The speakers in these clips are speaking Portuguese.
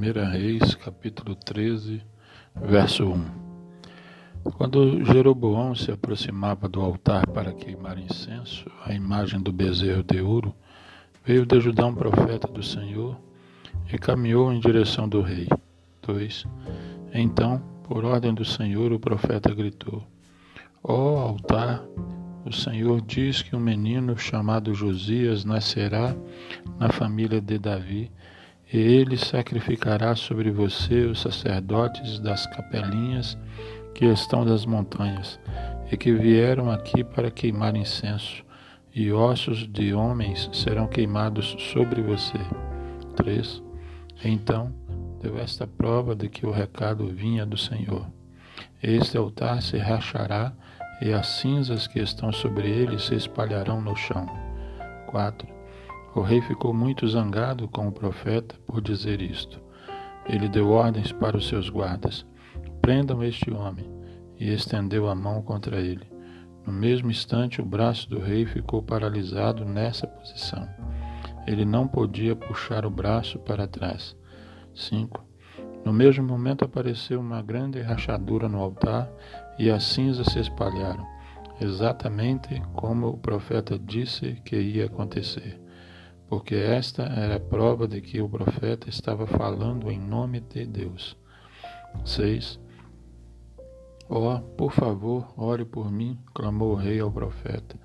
1 Reis, capítulo 13, verso 1. Quando Jeroboão se aproximava do altar para queimar incenso, a imagem do bezerro de ouro, veio de Judá um profeta do Senhor e caminhou em direção do rei. 2. Então, por ordem do Senhor, o profeta gritou: Ó oh, altar, o Senhor diz que um menino chamado Josias nascerá na família de Davi e ele sacrificará sobre você os sacerdotes das capelinhas que estão das montanhas, e que vieram aqui para queimar incenso, e ossos de homens serão queimados sobre você. 3. Então deu esta prova de que o recado vinha do Senhor. Este altar se rachará, e as cinzas que estão sobre ele se espalharão no chão. 4. O rei ficou muito zangado com o profeta por dizer isto. Ele deu ordens para os seus guardas: prendam este homem, e estendeu a mão contra ele. No mesmo instante, o braço do rei ficou paralisado nessa posição. Ele não podia puxar o braço para trás. 5. No mesmo momento apareceu uma grande rachadura no altar e as cinzas se espalharam, exatamente como o profeta disse que ia acontecer porque esta era a prova de que o profeta estava falando em nome de Deus. 6. Ó, oh, por favor, ore por mim, clamou o rei ao profeta.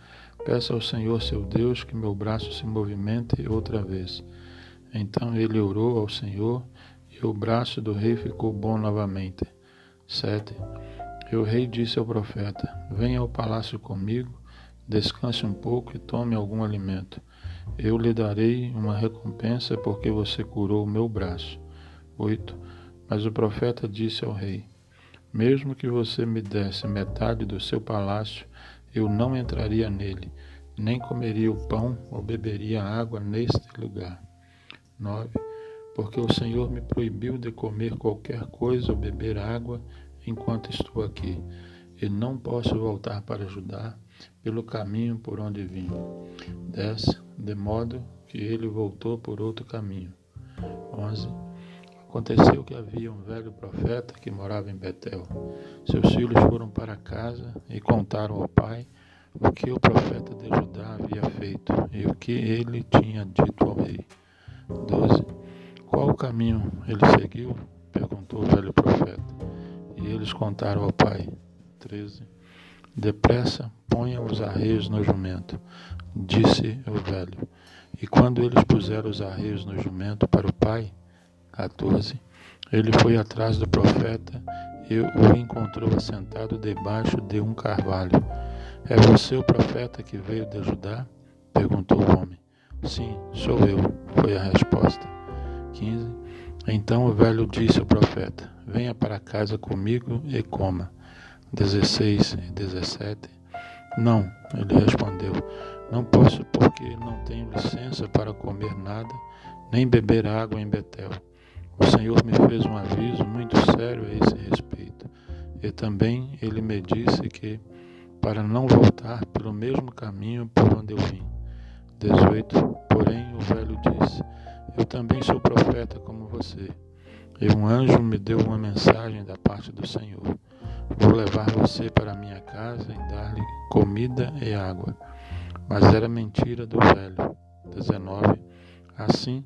Peça ao Senhor seu Deus que meu braço se movimente outra vez. Então ele orou ao Senhor e o braço do rei ficou bom novamente. 7. E o rei disse ao profeta: Venha ao palácio comigo, descanse um pouco e tome algum alimento. Eu lhe darei uma recompensa porque você curou o meu braço. 8. Mas o profeta disse ao rei: Mesmo que você me desse metade do seu palácio, eu não entraria nele, nem comeria o pão ou beberia água neste lugar. 9. Porque o Senhor me proibiu de comer qualquer coisa ou beber água enquanto estou aqui, e não posso voltar para Judá pelo caminho por onde vim. 10 de modo que ele voltou por outro caminho. 11. Aconteceu que havia um velho profeta que morava em Betel. Seus filhos foram para casa e contaram ao pai o que o profeta de Judá havia feito e o que ele tinha dito ao rei. 12. Qual o caminho ele seguiu? perguntou o velho profeta. E eles contaram ao pai. 13. Depressa, ponha os arreios no jumento, disse o velho. E quando eles puseram os arreios no jumento para o pai, 14, ele foi atrás do profeta e o encontrou assentado debaixo de um carvalho. É você o profeta que veio de Judá? perguntou o homem. Sim, sou eu, foi a resposta. 15. Então o velho disse ao profeta: Venha para casa comigo e coma. 16 e 17. Não, ele respondeu, não posso porque não tenho licença para comer nada, nem beber água em Betel. O Senhor me fez um aviso muito sério a esse respeito. E também ele me disse que, para não voltar pelo mesmo caminho por onde eu vim. 18. Porém, o velho disse: Eu também sou profeta como você. E um anjo me deu uma mensagem da parte do Senhor. Vou levar você para minha casa e dar-lhe comida e água. Mas era mentira do velho. 19. Assim,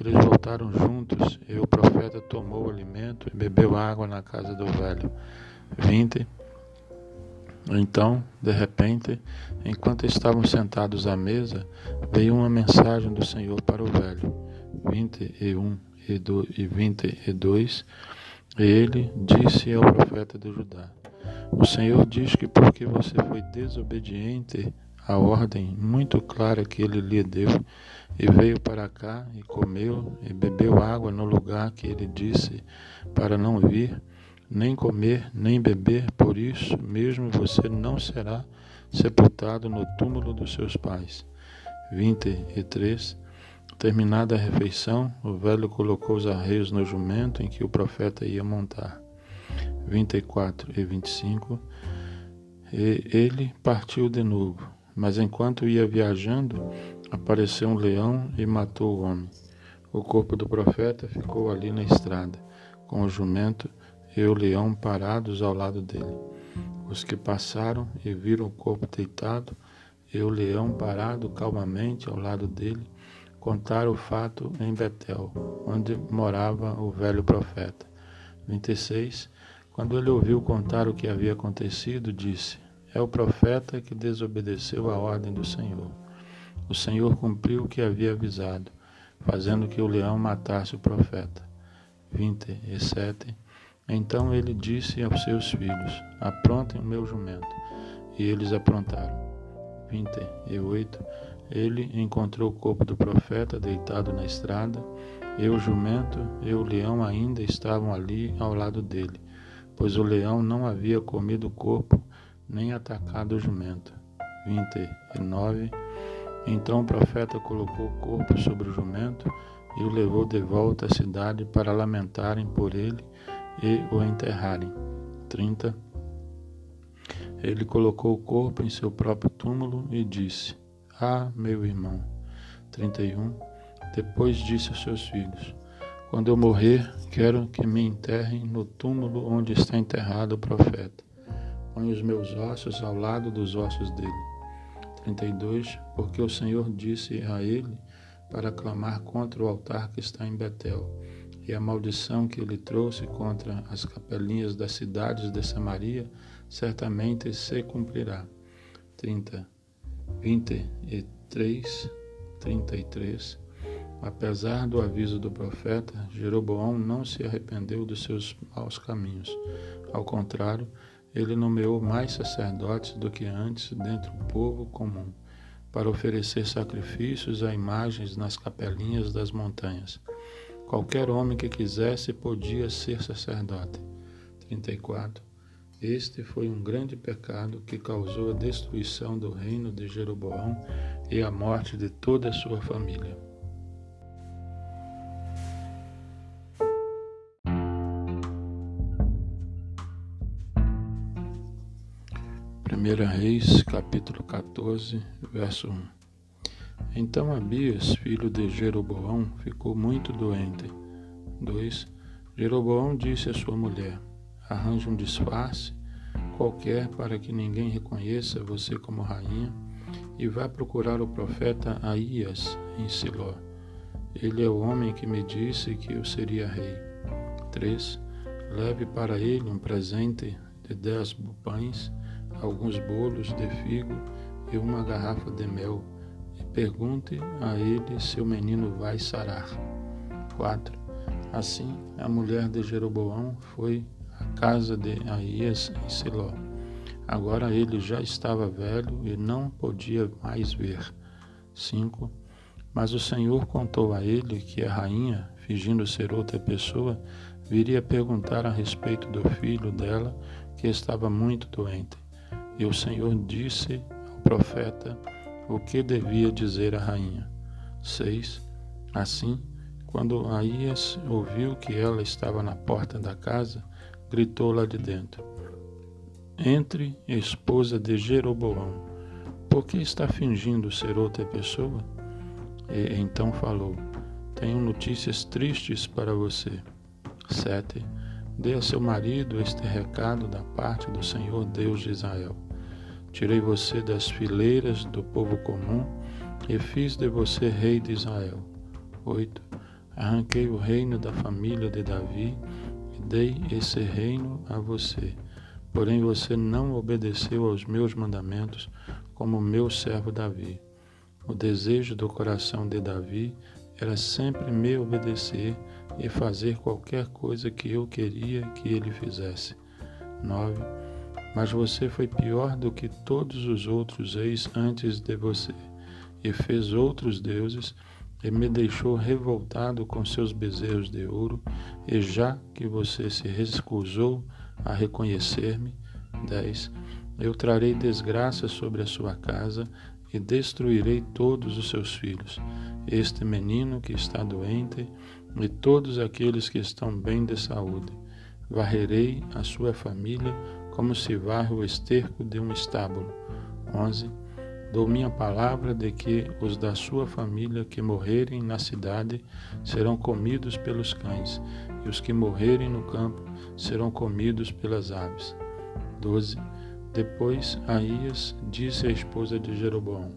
eles voltaram juntos e o profeta tomou o alimento e bebeu água na casa do velho. 20. Então, de repente, enquanto estavam sentados à mesa, veio uma mensagem do Senhor para o velho. 21 e 22. Ele disse ao profeta de Judá: O Senhor diz que porque você foi desobediente à ordem muito clara que ele lhe deu, e veio para cá e comeu e bebeu água no lugar que ele disse para não vir, nem comer, nem beber, por isso mesmo você não será sepultado no túmulo dos seus pais. 23 Terminada a refeição, o velho colocou os arreios no jumento em que o profeta ia montar. 24 e 25. E ele partiu de novo, mas enquanto ia viajando, apareceu um leão e matou o homem. O corpo do profeta ficou ali na estrada, com o jumento e o leão parados ao lado dele. Os que passaram e viram o corpo deitado e o leão parado calmamente ao lado dele, contaram o fato em Betel, onde morava o velho profeta. 26. Quando ele ouviu contar o que havia acontecido, disse: É o profeta que desobedeceu a ordem do Senhor. O Senhor cumpriu o que havia avisado fazendo que o leão matasse o profeta. 27. Então ele disse aos seus filhos: Aprontem o meu jumento. E eles aprontaram. 28. Ele encontrou o corpo do profeta deitado na estrada, e o jumento e o leão ainda estavam ali ao lado dele, pois o leão não havia comido o corpo nem atacado o jumento. 29. Então o profeta colocou o corpo sobre o jumento e o levou de volta à cidade para lamentarem por ele e o enterrarem. 30. Ele colocou o corpo em seu próprio túmulo e disse: Ah, meu irmão. 31. Depois disse aos seus filhos: Quando eu morrer, quero que me enterrem no túmulo onde está enterrado o profeta. Põe os meus ossos ao lado dos ossos dele 32 Porque o Senhor disse a ele para clamar contra o altar que está em Betel, e a maldição que ele trouxe contra as capelinhas das cidades de Samaria certamente se cumprirá. 30, 23, 33 Apesar do aviso do profeta, Jeroboão não se arrependeu dos seus maus caminhos. Ao contrário, ele nomeou mais sacerdotes do que antes dentre o povo comum, para oferecer sacrifícios a imagens nas capelinhas das montanhas. Qualquer homem que quisesse podia ser sacerdote. 34. Este foi um grande pecado que causou a destruição do reino de Jeroboão e a morte de toda a sua família. 1 Reis, capítulo 14, verso 1. Então Abias, filho de Jeroboão, ficou muito doente. 2. Jeroboão disse à sua mulher: Arranje um disfarce qualquer para que ninguém reconheça você como rainha e vá procurar o profeta Aías em Siló. Ele é o homem que me disse que eu seria rei. 3. Leve para ele um presente de dez pães alguns bolos de figo e uma garrafa de mel, e pergunte a ele se o menino vai sarar. 4. Assim, a mulher de Jeroboão foi casa de Aías em Siló. Agora ele já estava velho e não podia mais ver. 5. Mas o Senhor contou a ele que a rainha, fingindo ser outra pessoa, viria perguntar a respeito do filho dela, que estava muito doente. E o Senhor disse ao profeta o que devia dizer a rainha. 6. Assim, quando Aías ouviu que ela estava na porta da casa, gritou lá de dentro: Entre, esposa de Jeroboão, por que está fingindo ser outra pessoa? E então falou: Tenho notícias tristes para você. 7. Dê a seu marido este recado da parte do Senhor Deus de Israel. Tirei você das fileiras do povo comum e fiz de você rei de Israel. 8. Arranquei o reino da família de Davi dei esse reino a você. Porém você não obedeceu aos meus mandamentos como meu servo Davi. O desejo do coração de Davi era sempre me obedecer e fazer qualquer coisa que eu queria que ele fizesse. 9. Mas você foi pior do que todos os outros reis antes de você, e fez outros deuses, e me deixou revoltado com seus bezerros de ouro, e já que você se recusou a reconhecer-me, 10. Eu trarei desgraça sobre a sua casa e destruirei todos os seus filhos, este menino que está doente e todos aqueles que estão bem de saúde. Varrerei a sua família como se varre o esterco de um estábulo. 11. Dou minha palavra de que os da sua família que morrerem na cidade serão comidos pelos cães, e os que morrerem no campo serão comidos pelas aves. 12. Depois Aías disse à esposa de Jeroboão: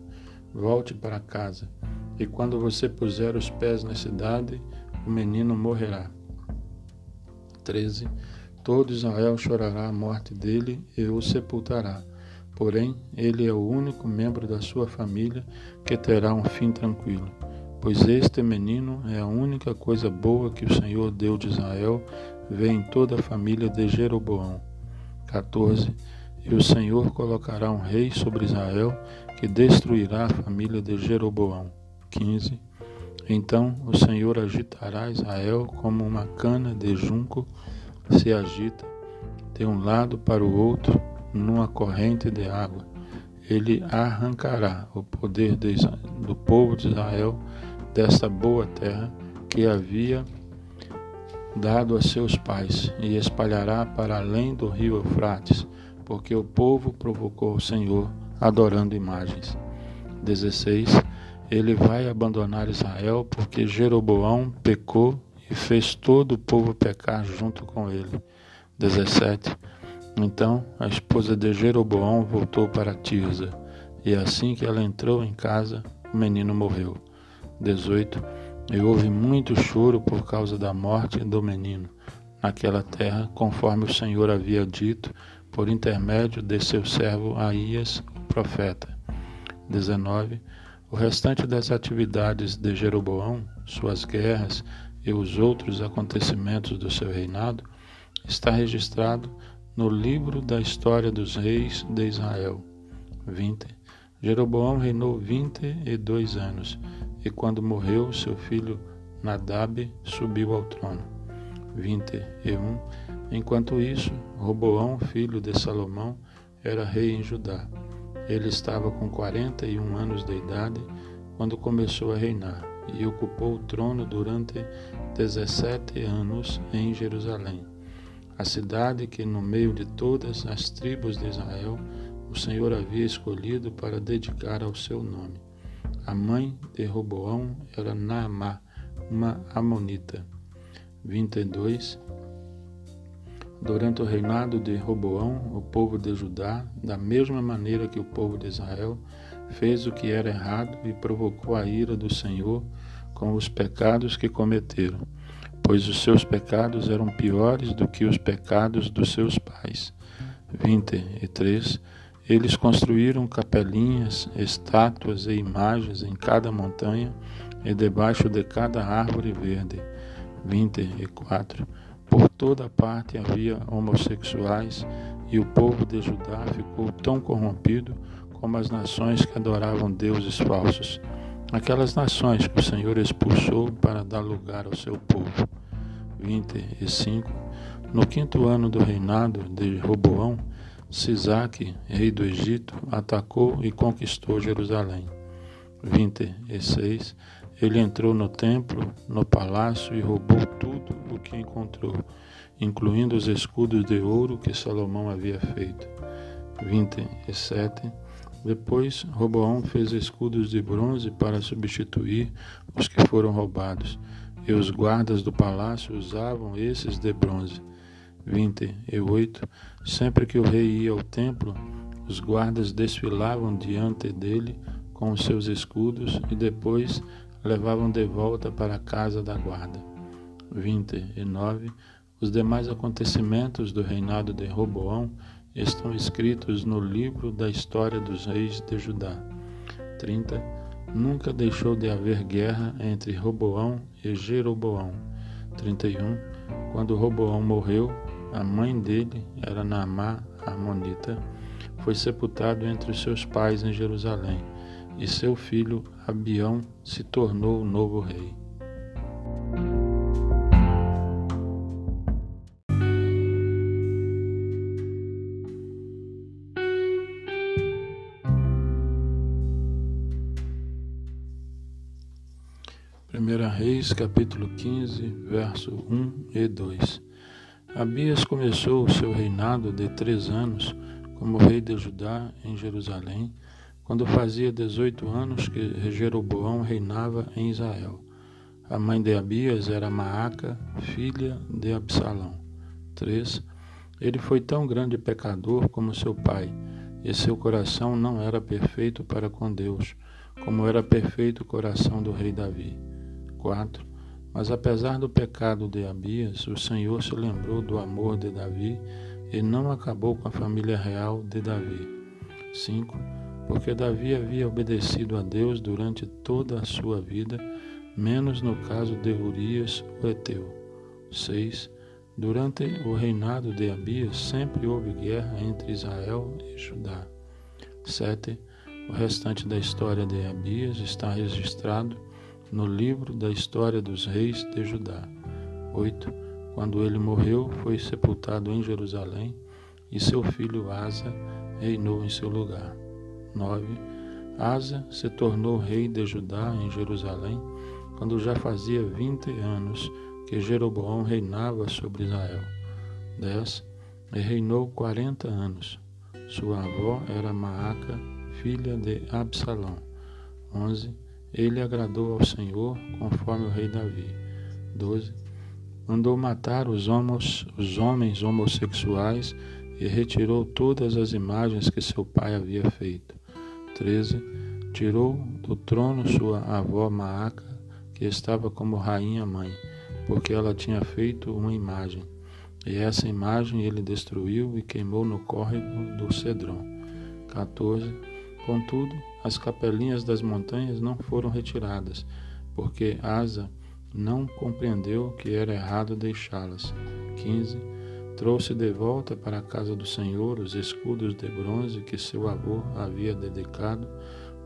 Volte para casa, e quando você puser os pés na cidade, o menino morrerá. 13. Todo Israel chorará a morte dele e o sepultará Porém, ele é o único membro da sua família que terá um fim tranquilo, pois este menino é a única coisa boa que o Senhor Deus de Israel vê em toda a família de Jeroboão. 14. E o Senhor colocará um rei sobre Israel que destruirá a família de Jeroboão. 15. Então o Senhor agitará Israel como uma cana de junco se agita de um lado para o outro numa corrente de água. Ele arrancará o poder de, do povo de Israel desta boa terra que havia dado a seus pais e espalhará para além do rio Eufrates, porque o povo provocou o Senhor adorando imagens. 16. Ele vai abandonar Israel porque Jeroboão pecou e fez todo o povo pecar junto com ele. 17. Então a esposa de Jeroboão voltou para Tirza, e assim que ela entrou em casa, o menino morreu. 18. E houve muito choro por causa da morte do menino naquela terra, conforme o Senhor havia dito por intermédio de seu servo Aías, o profeta. 19. O restante das atividades de Jeroboão, suas guerras e os outros acontecimentos do seu reinado está registrado no livro da história dos reis de Israel. 20. Jeroboão reinou vinte e dois anos, e quando morreu, seu filho Nadab subiu ao trono. 21. Enquanto isso, Roboão, filho de Salomão, era rei em Judá. Ele estava com quarenta e um anos de idade quando começou a reinar, e ocupou o trono durante dezessete anos em Jerusalém a cidade que, no meio de todas as tribos de Israel, o Senhor havia escolhido para dedicar ao seu nome. A mãe de Roboão era Naamá, uma amonita. 22. Durante o reinado de Roboão, o povo de Judá, da mesma maneira que o povo de Israel, fez o que era errado e provocou a ira do Senhor com os pecados que cometeram pois os seus pecados eram piores do que os pecados dos seus pais. 23. Eles construíram capelinhas, estátuas e imagens em cada montanha e debaixo de cada árvore verde. 24. Por toda parte havia homossexuais e o povo de Judá ficou tão corrompido como as nações que adoravam deuses falsos aquelas nações que o Senhor expulsou para dar lugar ao seu povo. 25. No quinto ano do reinado de Roboão, Sisaque, rei do Egito, atacou e conquistou Jerusalém. 26. Ele entrou no templo, no palácio e roubou tudo o que encontrou, incluindo os escudos de ouro que Salomão havia feito. 27. Depois, Roboão fez escudos de bronze para substituir os que foram roubados, e os guardas do palácio usavam esses de bronze. 28. Sempre que o rei ia ao templo, os guardas desfilavam diante dele com os seus escudos e depois levavam de volta para a casa da guarda. 29. Os demais acontecimentos do reinado de Roboão estão escritos no livro da história dos reis de Judá. 30. Nunca deixou de haver guerra entre Roboão e Jeroboão. 31. Quando Roboão morreu, a mãe dele era Naamá, a Amonita, foi sepultado entre seus pais em Jerusalém, e seu filho Abião se tornou o novo rei. Reis, capítulo 15, verso 1 e 2. Abias começou o seu reinado de três anos como rei de Judá em Jerusalém, quando fazia dezoito anos que Jeroboão reinava em Israel. A mãe de Abias era Maaca, filha de Absalão. 3. Ele foi tão grande pecador como seu pai, e seu coração não era perfeito para com Deus, como era perfeito o coração do rei Davi. 4. Mas apesar do pecado de Abias, o Senhor se lembrou do amor de Davi e não acabou com a família real de Davi. 5. Porque Davi havia obedecido a Deus durante toda a sua vida, menos no caso de Urias, o Eteu. 6. Durante o reinado de Abias, sempre houve guerra entre Israel e Judá. 7. O restante da história de Abias está registrado no livro da história dos reis de Judá. 8. Quando ele morreu, foi sepultado em Jerusalém e seu filho Asa reinou em seu lugar. 9. Asa se tornou rei de Judá em Jerusalém quando já fazia vinte anos que Jeroboão reinava sobre Israel. 10. E reinou quarenta anos. Sua avó era Maaca, filha de Absalão. 11. Ele agradou ao Senhor, conforme o rei Davi. 12. Mandou matar os homens, os homens homossexuais e retirou todas as imagens que seu pai havia feito. 13. Tirou do trono sua avó Maaca, que estava como rainha mãe porque ela tinha feito uma imagem. E essa imagem ele destruiu e queimou no córrego do Cedrão. 14. Contudo, as capelinhas das montanhas não foram retiradas, porque Asa não compreendeu que era errado deixá-las. 15. Trouxe de volta para a casa do Senhor os escudos de bronze que seu avô havia dedicado,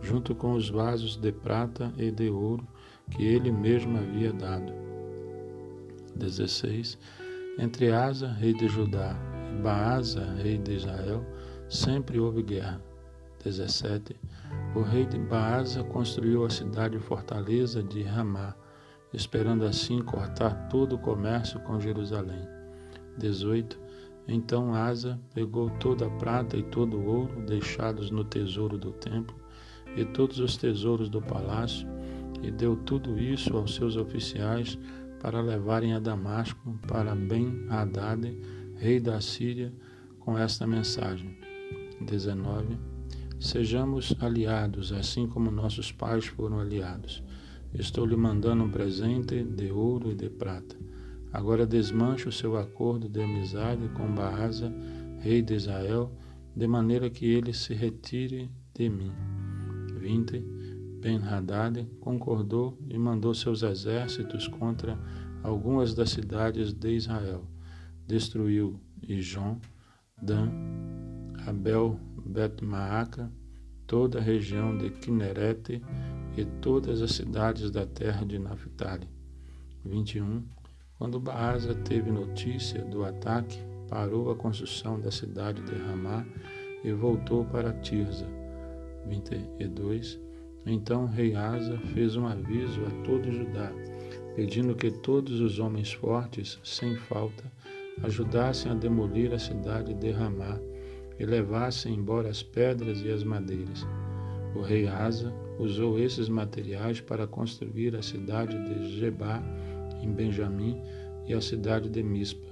junto com os vasos de prata e de ouro que ele mesmo havia dado 16. Entre Asa, rei de Judá, e Baasa, rei de Israel, sempre houve guerra. 17. O rei de Baasa construiu a cidade fortaleza de Ramá, esperando assim cortar todo o comércio com Jerusalém. 18. Então Asa pegou toda a prata e todo o ouro deixados no tesouro do templo e todos os tesouros do palácio, e deu tudo isso aos seus oficiais para levarem a Damasco para Ben-Hadad, rei da Síria, com esta mensagem. 19. Sejamos aliados, assim como nossos pais foram aliados. Estou lhe mandando um presente de ouro e de prata. Agora desmanche o seu acordo de amizade com Baasa, rei de Israel, de maneira que ele se retire de mim. 20. Ben-Hadad concordou e mandou seus exércitos contra algumas das cidades de Israel. Destruiu Ijon, Dan, Abel, Bet-Maaca, toda a região de Kinerete e todas as cidades da terra de Naphtali. 21. Quando Baasa teve notícia do ataque, parou a construção da cidade de Ramá e voltou para Tirza. 22. Então rei Asa fez um aviso a todo Judá, pedindo que todos os homens fortes, sem falta, ajudassem a demolir a cidade de Ramá e levassem embora as pedras e as madeiras. O rei Asa usou esses materiais para construir a cidade de Jebá, em Benjamim, e a cidade de Mispa.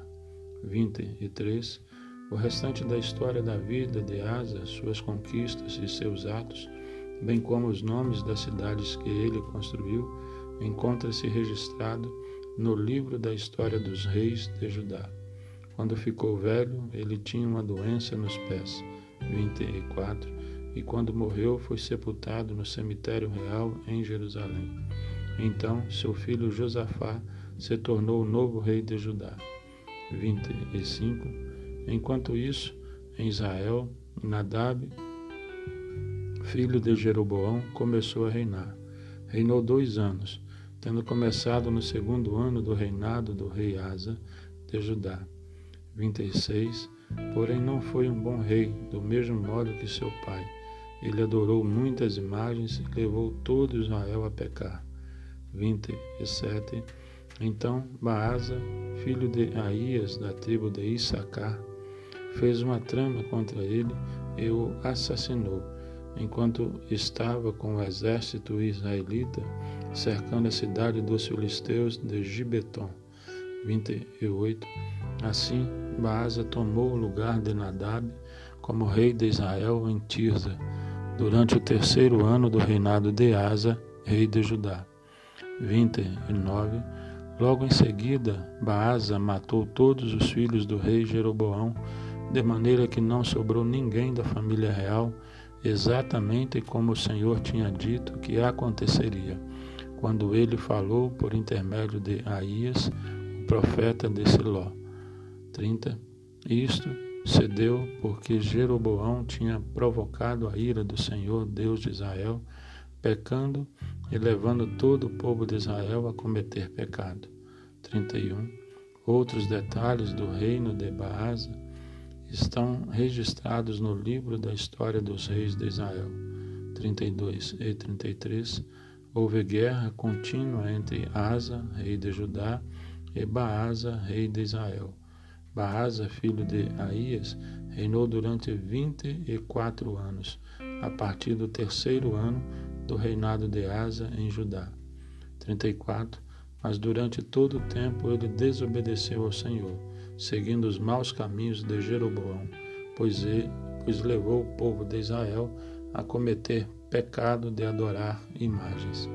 23. O restante da história da vida de Asa, suas conquistas e seus atos, bem como os nomes das cidades que ele construiu, encontra-se registrado no livro da história dos reis de Judá. Quando ficou velho, ele tinha uma doença nos pés. 24. E quando morreu, foi sepultado no cemitério real em Jerusalém. Então, seu filho Josafá se tornou o novo rei de Judá. 25. Enquanto isso, em Israel, Nadab filho de Jeroboão, começou a reinar. Reinou dois anos, tendo começado no segundo ano do reinado do rei Asa de Judá. 26. Porém, não foi um bom rei, do mesmo modo que seu pai. Ele adorou muitas imagens e levou todo Israel a pecar. 27. Então Baasa, filho de Aías, da tribo de Issacar, fez uma trama contra ele e o assassinou enquanto estava com o exército israelita cercando a cidade dos filisteus de Gibeton. 28. Assim, Baasa tomou o lugar de Nadab como rei de Israel em Tirza, durante o terceiro ano do reinado de Asa, rei de Judá. 29. Logo em seguida, Baasa matou todos os filhos do rei Jeroboão, de maneira que não sobrou ninguém da família real, exatamente como o Senhor tinha dito que aconteceria, quando ele falou por intermédio de Aías, o profeta de Siló. 30. Isto se deu porque Jeroboão tinha provocado a ira do Senhor, Deus de Israel, pecando e levando todo o povo de Israel a cometer pecado. 31. Outros detalhes do reino de Baasa estão registrados no livro da história dos reis de Israel. 32 e 33. Houve guerra contínua entre Asa, rei de Judá, e Baasa, rei de Israel. Baasa, filho de Aías, reinou durante vinte e quatro anos, a partir do terceiro ano do reinado de Asa em Judá. 34. Mas durante todo o tempo ele desobedeceu ao Senhor, seguindo os maus caminhos de Jeroboão, pois, ele, pois levou o povo de Israel a cometer pecado de adorar imagens.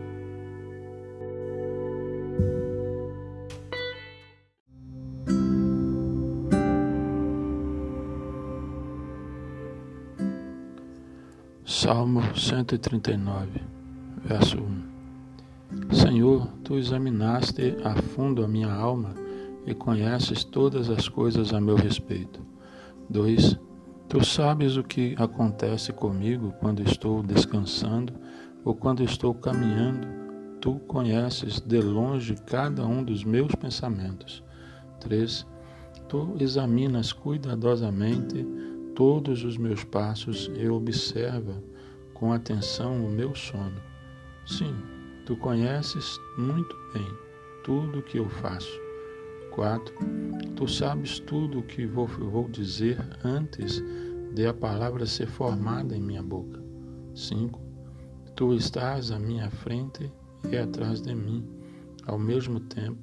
139, verso 1 Senhor, tu examinaste a fundo a minha alma e conheces todas as coisas a meu respeito. 2. Tu sabes o que acontece comigo quando estou descansando ou quando estou caminhando. Tu conheces de longe cada um dos meus pensamentos. 3. Tu examinas cuidadosamente todos os meus passos e observa com atenção o meu sono. Sim, tu conheces muito bem tudo o que eu faço. 4. Tu sabes tudo o que vou, vou dizer antes de a palavra ser formada em minha boca. 5. Tu estás à minha frente e atrás de mim, ao mesmo tempo,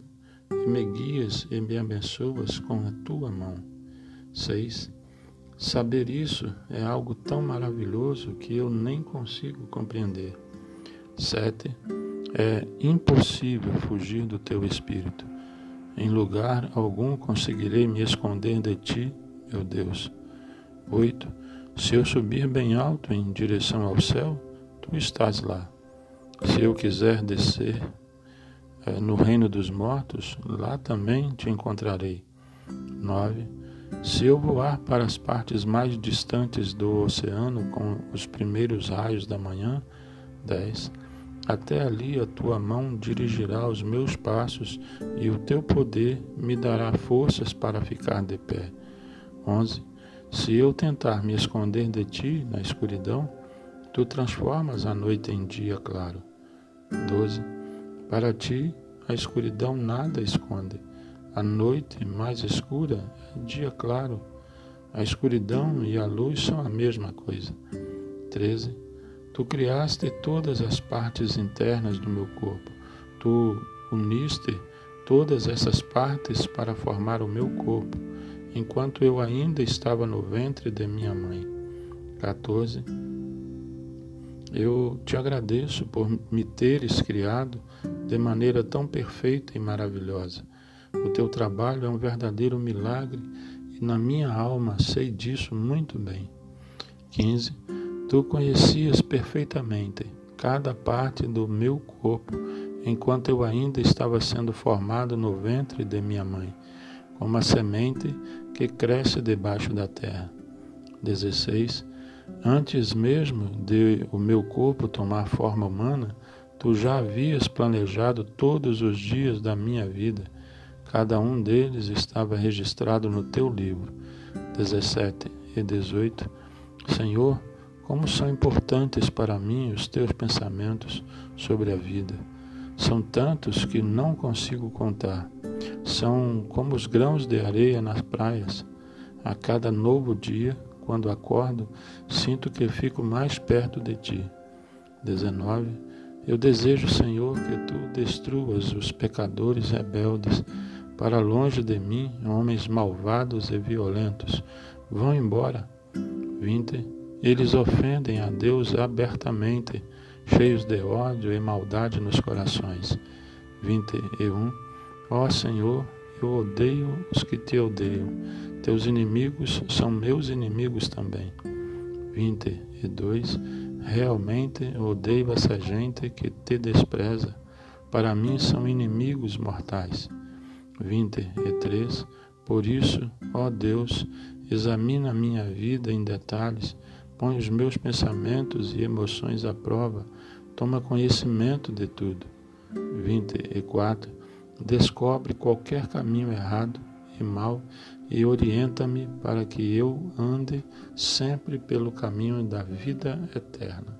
e me guias e me abençoas com a tua mão. 6. Saber isso é algo tão maravilhoso que eu nem consigo compreender. 7. É impossível fugir do teu espírito. Em lugar algum conseguirei me esconder de ti, meu Deus. 8. Se eu subir bem alto em direção ao céu, tu estás lá. Se eu quiser descer é, no reino dos mortos, lá também te encontrarei. 9. Se eu voar para as partes mais distantes do oceano com os primeiros raios da manhã, 10. Até ali a tua mão dirigirá os meus passos e o teu poder me dará forças para ficar de pé. 11. Se eu tentar me esconder de ti na escuridão, tu transformas a noite em dia claro. 12. Para ti a escuridão nada esconde a noite mais escura é dia claro. A escuridão e a luz são a mesma coisa. 13. Tu criaste todas as partes internas do meu corpo. Tu uniste todas essas partes para formar o meu corpo, enquanto eu ainda estava no ventre de minha mãe. 14. Eu te agradeço por me teres criado de maneira tão perfeita e maravilhosa. O teu trabalho é um verdadeiro milagre e na minha alma sei disso muito bem. 15. Tu conhecias perfeitamente cada parte do meu corpo enquanto eu ainda estava sendo formado no ventre de minha mãe, como a semente que cresce debaixo da terra. 16. Antes mesmo de o meu corpo tomar forma humana, tu já havias planejado todos os dias da minha vida Cada um deles estava registrado no teu livro. 17 e 18. Senhor, como são importantes para mim os teus pensamentos sobre a vida. São tantos que não consigo contar. São como os grãos de areia nas praias. A cada novo dia, quando acordo, sinto que fico mais perto de ti. 19. Eu desejo, Senhor, que tu destruas os pecadores rebeldes. Para longe de mim, homens malvados e violentos. Vão embora. 20. Eles ofendem a Deus abertamente, cheios de ódio e maldade nos corações. 21. Ó Senhor, eu odeio os que te odeiam. Teus inimigos são meus inimigos também. 22. Realmente odeio essa gente que te despreza. Para mim são inimigos mortais. 23. Por isso, ó Deus, examina a minha vida em detalhes Põe os meus pensamentos e emoções à prova, toma conhecimento de tudo. 24. Descobre qualquer caminho errado e mal e orienta-me para que eu ande sempre pelo caminho da vida eterna.